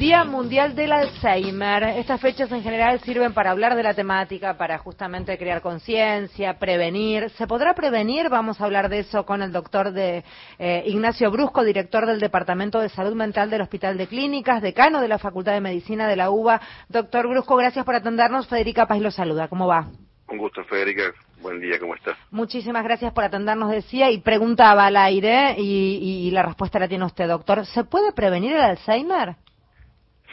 Día Mundial del Alzheimer. Estas fechas en general sirven para hablar de la temática, para justamente crear conciencia, prevenir. ¿Se podrá prevenir? Vamos a hablar de eso con el doctor de, eh, Ignacio Brusco, director del Departamento de Salud Mental del Hospital de Clínicas, decano de la Facultad de Medicina de la UBA. Doctor Brusco, gracias por atendernos. Federica Paz lo saluda. ¿Cómo va? Un gusto, Federica. Buen día, ¿cómo estás? Muchísimas gracias por atendernos, decía, y preguntaba al aire, y, y la respuesta la tiene usted, doctor. ¿Se puede prevenir el Alzheimer?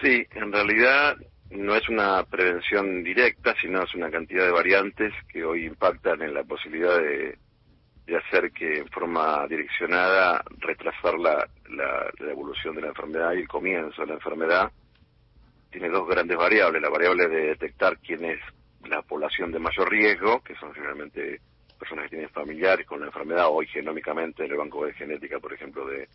Sí, en realidad no es una prevención directa, sino es una cantidad de variantes que hoy impactan en la posibilidad de, hacer que en forma direccionada retrasar la, la, evolución de la enfermedad y el comienzo de la enfermedad. Tiene dos grandes variables, la variable de detectar quién es la población de mayor riesgo, que son generalmente personas que tienen familiares con la enfermedad, hoy genómicamente en el banco de genética, por ejemplo, de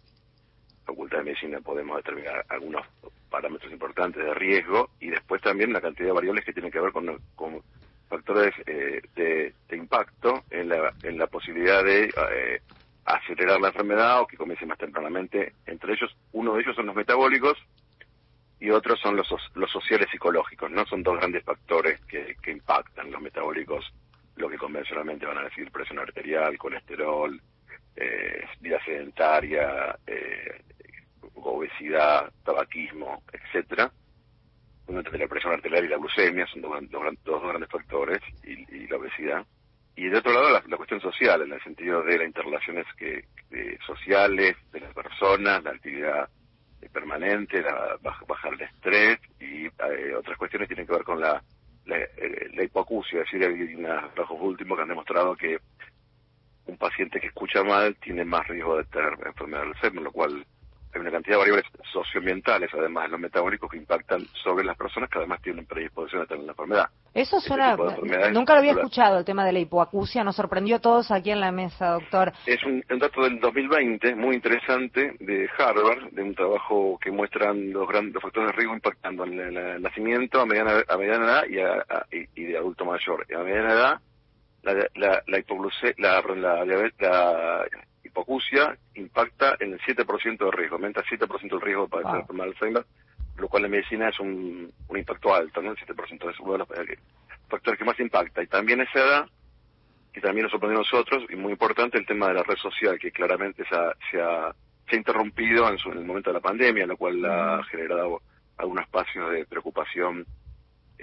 Facultad de Medicina podemos determinar algunos parámetros importantes de riesgo y después también la cantidad de variables que tienen que ver con, factores eh, de, impacto en la, en la posibilidad de eh, acelerar la enfermedad o que comience más tempranamente. Entre ellos, uno de ellos son los metabólicos y otros son los, los sociales psicológicos, ¿no? Son dos grandes factores que, que impactan los metabólicos, lo que convencionalmente van a decir presión arterial, colesterol, eh, vida sedentaria, eh, obesidad, tabaquismo, etcétera. Uno de la presión arterial y la glucemia son dos, dos, grandes factores, y, la obesidad. Y de otro lado, la, cuestión social, en el sentido de las interrelaciones que, sociales de las personas, la actividad permanente, la, bajar el estrés y eh, otras cuestiones tienen que ver con la, la, eh, hipoacusia. Es decir, hay unos trabajos últimos que han demostrado que un paciente que escucha mal tiene más riesgo de tener enfermedad del Alzheimer, lo cual hay una cantidad de variables socioambientales, además de los metabólicos, que impactan sobre las personas que además tienen predisposición a tener la enfermedad. Eso este suena, nunca lo había escuchado, el tema de la hipoacusia, nos sorprendió a todos aquí en la mesa, doctor. Es un, dato del 2020 muy interesante de Harvard, de un trabajo que muestran los grandes factores de riesgo impactando en el, nacimiento, a mediana, a mediana edad y, a, y, de adulto mayor. A mediana edad, la, la, la, la, la hipoacusia impacta en el 7% de riesgo, aumenta el 7% el riesgo para wow. enfermedad de Alzheimer, lo cual en medicina es un, un impacto alto, ¿no? El 7% es uno de los factores que más impacta. Y también esa edad, que también nos sorprendió a nosotros, y muy importante el tema de la red social, que claramente se ha, se ha, se ha interrumpido en, su, en el momento de la pandemia, lo cual ha generado algunos espacios de preocupación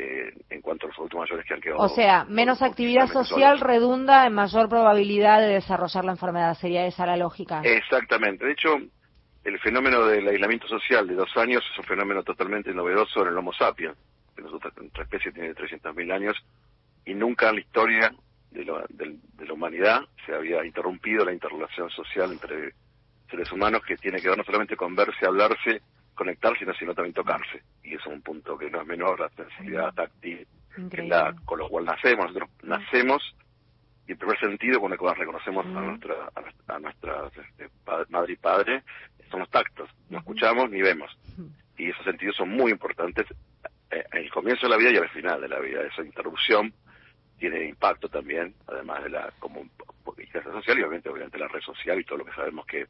eh, en cuanto a los adultos mayores que han quedado. O sea, menos actividad social redunda en mayor probabilidad de desarrollar la enfermedad. ¿Sería esa la lógica? Exactamente. De hecho, el fenómeno del aislamiento social de dos años es un fenómeno totalmente novedoso en el Homo sapiens. Nuestra especie tiene 300.000 años y nunca en la historia de, de, la humanidad se había interrumpido la interrelación social entre seres humanos que tiene que ver no solamente con verse, hablarse, conectarse, sino también tocarse. Y eso es un punto que no es menor, la sensibilidad táctil, la, con lo cual nacemos. Nosotros nacemos y en primer sentido, cuando reconocemos a nuestra, a nuestra, este, madre y padre, son los tactos. No escuchamos ni vemos. Y esos sentidos son muy importantes eh, en el comienzo de la vida y al final de la vida. Esa interrupción tiene impacto también, además de la como social y obviamente, obviamente la red social y todo lo que sabemos que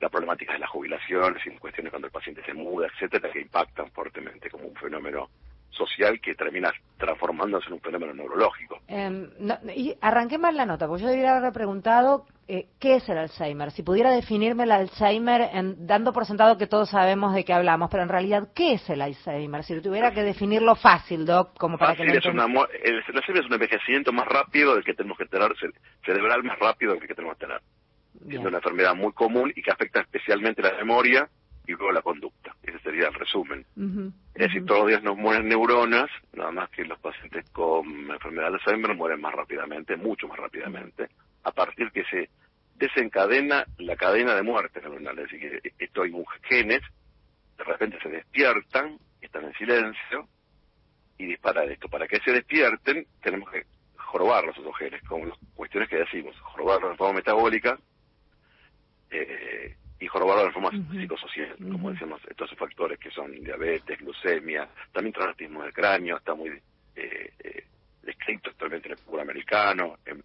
la problemática de las jubilaciones y cuestiones cuando el paciente se muda, etcétera, que impactan fuertemente como un fenómeno social que termina transformándose en un fenómeno neurológico. Eh, y arranqué mal la nota, porque yo debería haber preguntado eh, qué es el Alzheimer. Si pudiera definirme el Alzheimer, en, dando por sentado que todos sabemos de qué hablamos, pero en realidad, ¿qué es el Alzheimer? Si tuviera que definirlo fácil, Doc, como para que lo es una, el, Alzheimer es un envejecimiento más rápido del que tenemos que tener, cerebral más rápido del que tenemos que tener siendo una enfermedad muy común y que afecta especialmente la memoria y luego la conducta. Ese sería el resumen. Es decir, todos los días nos mueren neuronas, nada más que los pacientes con enfermedad de Alzheimer mueren más rápidamente, mucho más rápidamente, a partir que se desencadena la cadena de muerte neuronal. Es decir, que estos genes de repente se despiertan, están en silencio y disparan esto. Para que se despierten, tenemos que jorobar los otros genes, como las cuestiones que decimos, jorobarlos de forma metabólica, eh, y jorobarlo de forma psicosocial, como decimos, estos factores que son diabetes, glucemia, también traumatismo del cráneo, está muy eh, eh, descrito actualmente en el fútbol americano, en,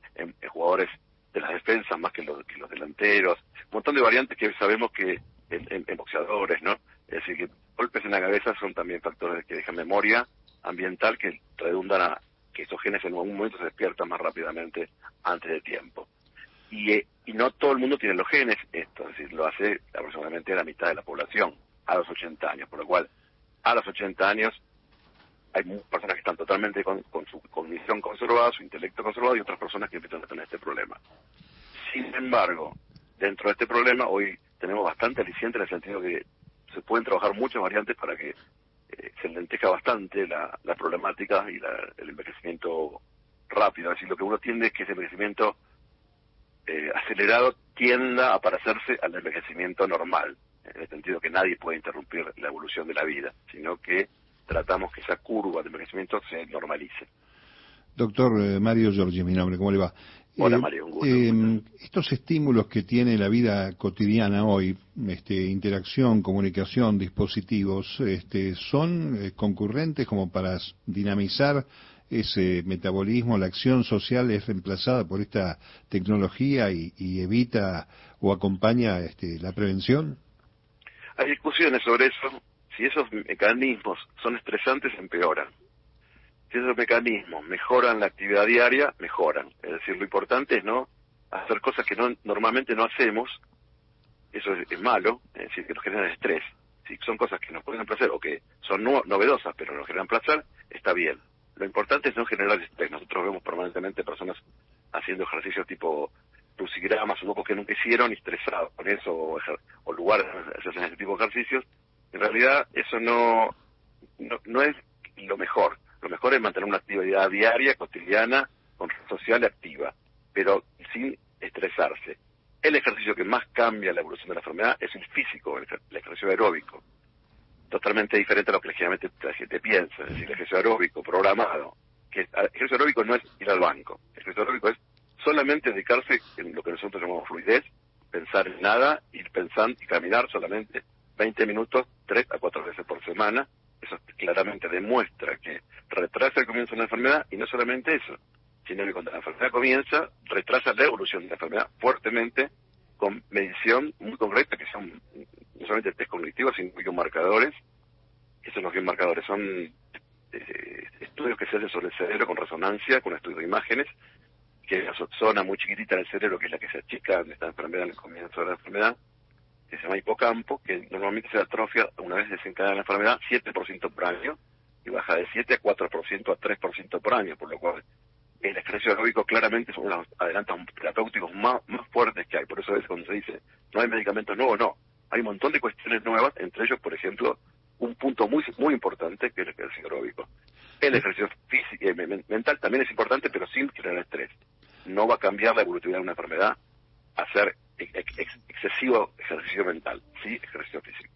jugadores de las defensas más que los, que los delanteros, un montón de variantes que sabemos que en, boxeadores, ¿no? Es decir, que golpes en la cabeza son también factores que dejan memoria ambiental que redundan a que esos genes en algún momento se despiertan más rápidamente antes de tiempo. Y, y no todo el mundo tiene los genes, esto, es decir, lo hace aproximadamente la mitad de la población a los 80 años, por lo cual a los 80 años hay personas que están totalmente con, su cognición conservada, su intelecto conservado y otras personas que empiezan a tener este problema. Sin embargo, dentro de este problema hoy tenemos bastante aliciente en el sentido que se pueden trabajar muchas variantes para que eh, se lenteja bastante la, problemática y el envejecimiento rápido. Es decir, lo que uno tiende es que ese envejecimiento eh, acelerado tienda a parecerse al envejecimiento normal, en el sentido que nadie puede interrumpir la evolución de la vida, sino que tratamos que esa curva de envejecimiento se normalice. Doctor eh, Mario Giorgi, mi nombre, ¿cómo le va? Hola eh, Mario, un gusto. Eh, estos estímulos que tiene la vida cotidiana hoy, este, interacción, comunicación, dispositivos, este, ¿son concurrentes como para dinamizar ese metabolismo? ¿La acción social es reemplazada por esta tecnología y, evita o acompaña este, la prevención? Hay discusiones sobre eso si esos mecanismos son estresantes, empeoran. Si esos mecanismos mejoran la actividad diaria, mejoran. Es decir, lo importante es no hacer cosas que no, normalmente no hacemos, eso es, malo, es decir, que nos generan estrés. Si son cosas que nos pueden placer o que son novedosas pero nos generan placer, está bien. Lo importante es no generar estrés. Nosotros vemos permanentemente personas haciendo ejercicios tipo crucigramas o locos que nunca hicieron y estresados con eso, o, o lugares se hacen ese tipo de ejercicios, en realidad eso no, no, es lo mejor. Lo mejor es mantener una actividad diaria, cotidiana, con social activa, pero sin estresarse. El ejercicio que más cambia la evolución de la enfermedad es el físico, el, ejercicio aeróbico. Totalmente diferente a lo que generalmente la gente piensa. Es decir, ejercicio aeróbico programado. Que ejercicio aeróbico no es ir al banco. El ejercicio aeróbico es solamente dedicarse en lo que nosotros llamamos fluidez, pensar en nada, ir pensando y caminar solamente 20 minutos tres a cuatro veces por semana. Eso claramente demuestra que retrasa el comienzo de la enfermedad y no solamente eso, sino que cuando la enfermedad comienza, retrasa la evolución de la enfermedad fuertemente con medición muy concreta, que son solamente test cognitivos, sino biomarcadores. Esos los biomarcadores son eh, estudios que se hacen sobre el cerebro con resonancia, con estudios de imágenes, que hay una zona muy chiquitita en el cerebro, que es la que se achica de esta enfermedad en el comienzo de la enfermedad, que se llama hipocampo, que normalmente se atrofia una vez desencadenada la enfermedad 7% por año y baja de 7 a 4% a 3% por año, por lo cual el ejercicio aeróbico claramente es de los adelantos terapéuticos más, más fuertes que hay. Por eso veces cuando se dice no hay medicamentos nuevos, no. Hay un montón de cuestiones nuevas, entre ellos, por ejemplo, un punto muy muy importante que es el ejercicio aeróbico. El ejercicio físico, eh, mental también es importante, pero sin generar estrés. No va a cambiar la evolutividad de una enfermedad hacer excesivo ejercicio mental, sí ejercicio físico.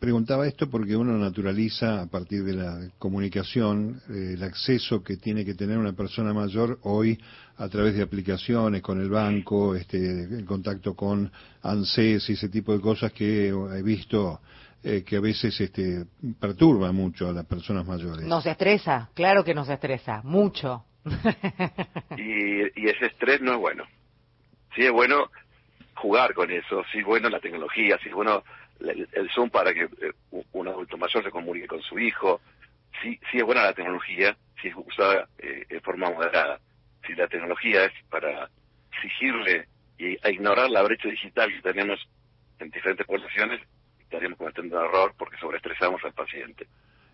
Preguntaba esto porque uno naturaliza a partir de la comunicación eh, el acceso que tiene que tener una persona mayor hoy a través de aplicaciones con el banco, este, el contacto con ANSES y ese tipo de cosas que he visto eh, que a veces este, perturba mucho a las personas mayores. Nos estresa, claro que nos estresa, mucho. y, y ese estrés no es bueno. Sí es bueno jugar con eso, sí es bueno la tecnología, sí es bueno el, Zoom para que eh, un adulto mayor se comunique con su hijo, sí, sí es buena la tecnología, si es usada eh, en forma moderada. Si la tecnología es para exigirle y a ignorar la brecha digital que tenemos en diferentes poblaciones, estaríamos cometiendo un error porque sobreestresamos al paciente.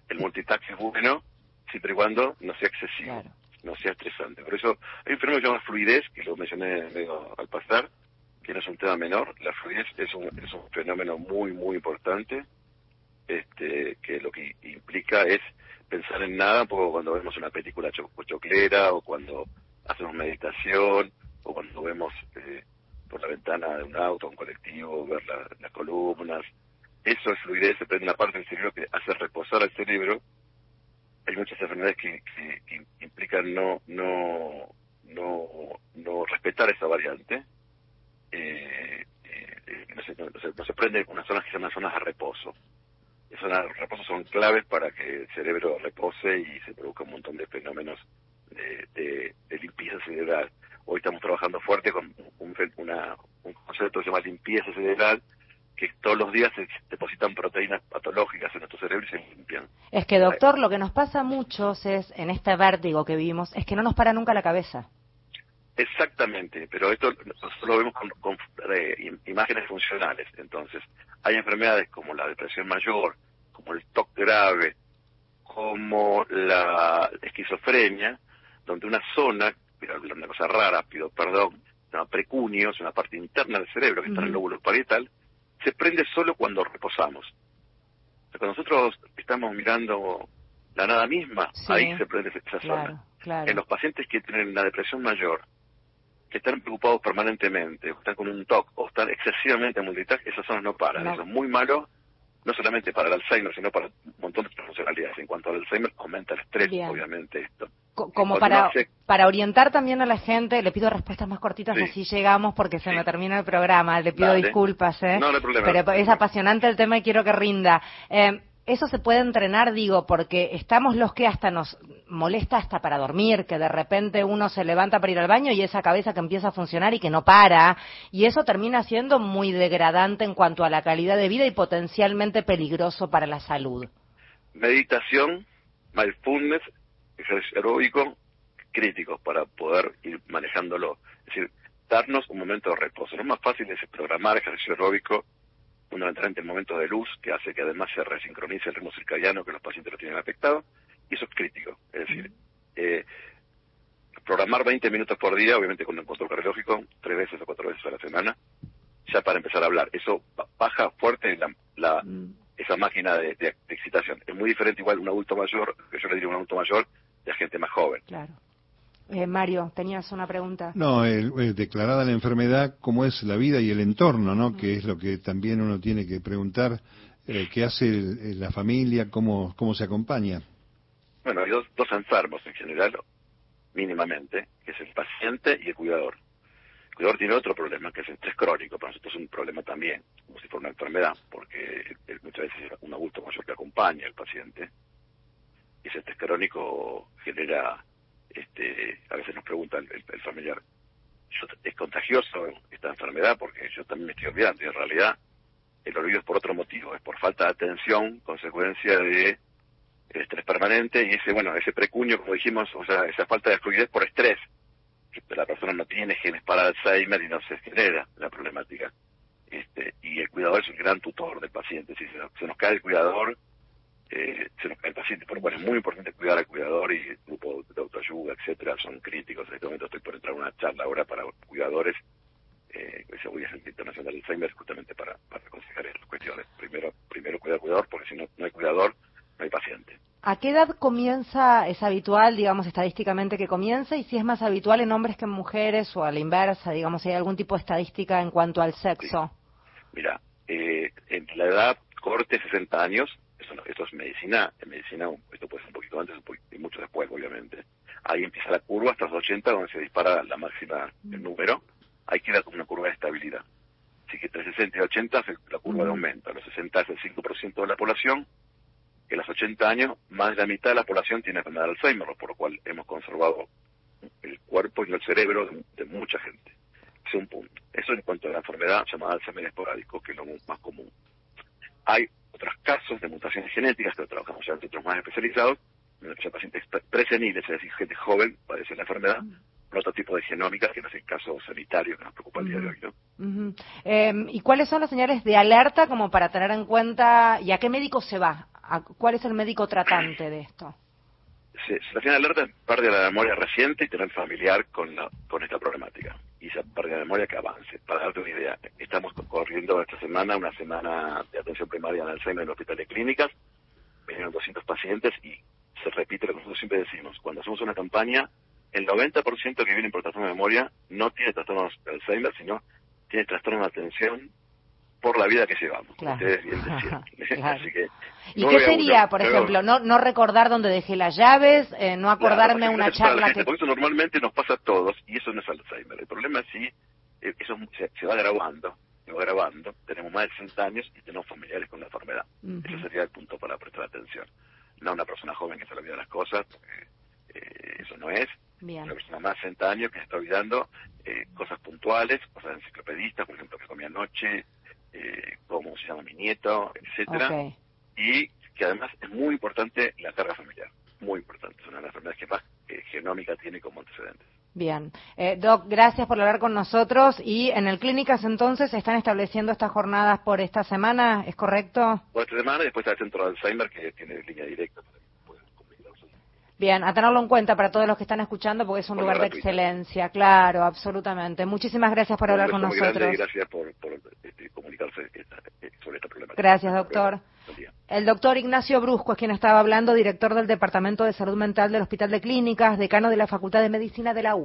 El multitask es bueno siempre y cuando no sea excesivo, no sea estresante. Por eso hay un fenómeno que se llama fluidez, que lo mencioné medio al pasar, que no es un tema menor. La fluidez es un, es un fenómeno muy, muy importante, este, que lo que implica es pensar en nada, un poco cuando vemos una película choclera, o cuando hacemos meditación, o cuando vemos eh, por la ventana de un auto, un colectivo, ver las columnas. Eso es fluidez, se prende una parte del cerebro que hace reposar al cerebro. Hay muchas enfermedades que, que implican no, no, no, no respetar esa variante eh, eh, no, se, no, se, prende unas zonas que se llaman zonas de reposo. Esas zonas de reposo son claves para que el cerebro repose y se produzca un montón de fenómenos de, limpieza cerebral. Hoy estamos trabajando fuerte con un, una, un concepto que se llama limpieza cerebral, que todos los días se depositan proteínas patológicas en nuestro cerebro y se limpian. Es que, doctor, lo que nos pasa a muchos es, en este vértigo que vivimos, es que no nos para nunca la cabeza. Exactamente, pero esto nosotros lo vemos con, eh, imágenes funcionales. Entonces, hay enfermedades como la depresión mayor, como el TOC grave, como la esquizofrenia, donde una zona, una cosa rara, pido perdón, una precunio, es una parte interna del cerebro que está en el lóbulo parietal, se prende solo cuando reposamos. cuando nosotros estamos mirando la nada misma, ahí se prende esa zona. En los pacientes que tienen una depresión mayor, que están preocupados permanentemente, o están con un TOC, o están excesivamente multitask, esas zonas no paran. Eso es muy malo, no solamente para el Alzheimer, sino para un montón de funcionalidades. En cuanto al Alzheimer, aumenta el estrés, obviamente, esto. Como para, para orientar también a la gente, le pido respuestas más cortitas, así llegamos, porque se me termina el programa. Le pido disculpas, ¿eh? No, no hay problema. Pero es apasionante el tema y quiero que rinda. Eh, eso se puede entrenar, digo, porque estamos los que hasta nos molesta hasta para dormir, que de repente uno se levanta para ir al baño y esa cabeza que empieza a funcionar y que no para, y eso termina siendo muy degradante en cuanto a la calidad de vida y potencialmente peligroso para la salud. Meditación, mindfulness, ejercicio aeróbico, críticos para poder ir manejándolo. Es decir, darnos un momento de reposo. Lo más fácil es programar ejercicio aeróbico fundamentalmente en momentos de luz, que hace que además se resincronice el ritmo circadiano que los pacientes lo tienen afectado, y eso es crítico. Es decir, eh, programar 20 minutos por día, obviamente con un control cardiológico, tres veces o cuatro veces a la semana, ya para empezar a hablar. Eso baja fuerte la, mm. esa máquina de, excitación. Es muy diferente igual un adulto mayor, que yo le diría un adulto mayor, de gente más joven. Claro. Eh, Mario, tenías una pregunta. No, declarada la enfermedad, ¿cómo es la vida y el entorno, no? Que es lo que también uno tiene que preguntar. Eh, ¿Qué hace la familia? ¿Cómo, ¿Cómo se acompaña? Bueno, hay dos, dos enfermos en general, mínimamente, que es el paciente y el cuidador. El cuidador tiene otro problema, que es el estrés crónico. Para nosotros es un problema también, como si fuera una enfermedad, porque muchas veces es un adulto mayor que acompaña al paciente. Y ese estrés crónico genera este, a veces nos pregunta el, familiar, ¿es contagioso esta enfermedad? Porque yo también me estoy olvidando y en realidad el olvido es por otro motivo, es por falta de atención, consecuencia de estrés permanente y ese, bueno, ese precuño, como dijimos, o sea, esa falta de fluidez por estrés, que la persona no tiene genes para Alzheimer y no se genera la problemática. Este, y el cuidador es un gran tutor del paciente. Si se nos cae el cuidador, eh, se nos cae el paciente. Pero bueno, es muy importante cuidar al cuidador y el grupo de autoayuda, etcétera, son críticos. En este momento estoy por entrar a una charla ahora para cuidadores, eh, que voy a Centro Internacional del Alzheimer, justamente para, para aconsejar esas cuestiones. Primero, primero cuidar al cuidador, porque si no, no hay cuidador, no hay paciente. ¿A qué edad comienza, es habitual, digamos, estadísticamente que comienza? Y si es más habitual en hombres que en mujeres o a la inversa, digamos, si hay algún tipo de estadística en cuanto al sexo. Mira, eh, en la edad corte, 60 años, esto es medicina, en medicina esto puede ser un poquito antes y mucho después, obviamente. Ahí empieza la curva hasta los 80, donde se dispara la máxima el mm. número. Ahí queda como una curva de estabilidad. Así que entre 60 y 80 la curva de mm. aumento. A los 60 es el 5% de la población. En los 80 años, más de la mitad de la población tiene enfermedad de Alzheimer, por lo cual hemos conservado el cuerpo y el cerebro de, mucha gente. Ese es un punto. Eso en cuanto a la enfermedad llamada Alzheimer esporádico, que es lo más común. Hay otros casos de mutaciones genéticas, que trabajamos ya en centros más especializados, en pacientes preseniles, es decir, gente joven, padece la enfermedad, con otro tipo de genómica, que no es el caso sanitario que nos preocupa el día de hoy. ¿no? Em, ¿Y cuáles son las señales de alerta como para tener en cuenta, y a qué médico se va? ¿Cuál es el médico tratante de esto? Se, se de alerta es pérdida de la memoria reciente y tener familiar con, con esta problemática y esa pérdida de memoria que avance. Para darte una idea, estamos corriendo esta semana una semana de atención primaria en Alzheimer en el hospital de clínicas, vinieron 200 pacientes y se repite lo que nosotros siempre decimos, cuando hacemos una campaña, el 90% que viene por trastorno de memoria no tiene trastornos de Alzheimer, sino tiene trastorno de atención por la vida que llevamos. Ustedes bien Así que, ¿Y qué sería, por ejemplo, no, no recordar dónde dejé las llaves, eh, no acordarme una charla que... Por eso normalmente nos pasa a todos, y eso no es Alzheimer. El problema es si eh, se, va grabando, se va grabando, tenemos más de 60 años y tenemos familiares con la enfermedad. Ese sería el punto para prestar atención. No una persona joven que se le olvida las cosas, eh, eso no es. Una persona más de 60 años que se está olvidando cosas puntuales, cosas enciclopedistas, por ejemplo, que comía anoche, eh, cómo se llama mi nieto, etcétera que además es muy importante la carga familiar, muy importante. Es una de las enfermedades que más eh, genómica tiene como antecedentes. Bien. Eh, Doc, gracias por hablar con nosotros. Y en el Clínicas entonces están estableciendo estas jornadas por esta semana, ¿es correcto? Por esta semana y después está el Centro de Alzheimer que tiene línea directa Bien, a tenerlo en cuenta para todos los que están escuchando porque es un lugar de excelencia, claro, absolutamente. Muchísimas gracias por hablar con nosotros. gracias por, este, comunicarse eh, sobre esta problemática. Gracias, doctor. El doctor Ignacio Brusco es quien estaba hablando, director del Departamento de Salud Mental del Hospital de Clínicas, decano de la Facultad de Medicina de la UBA.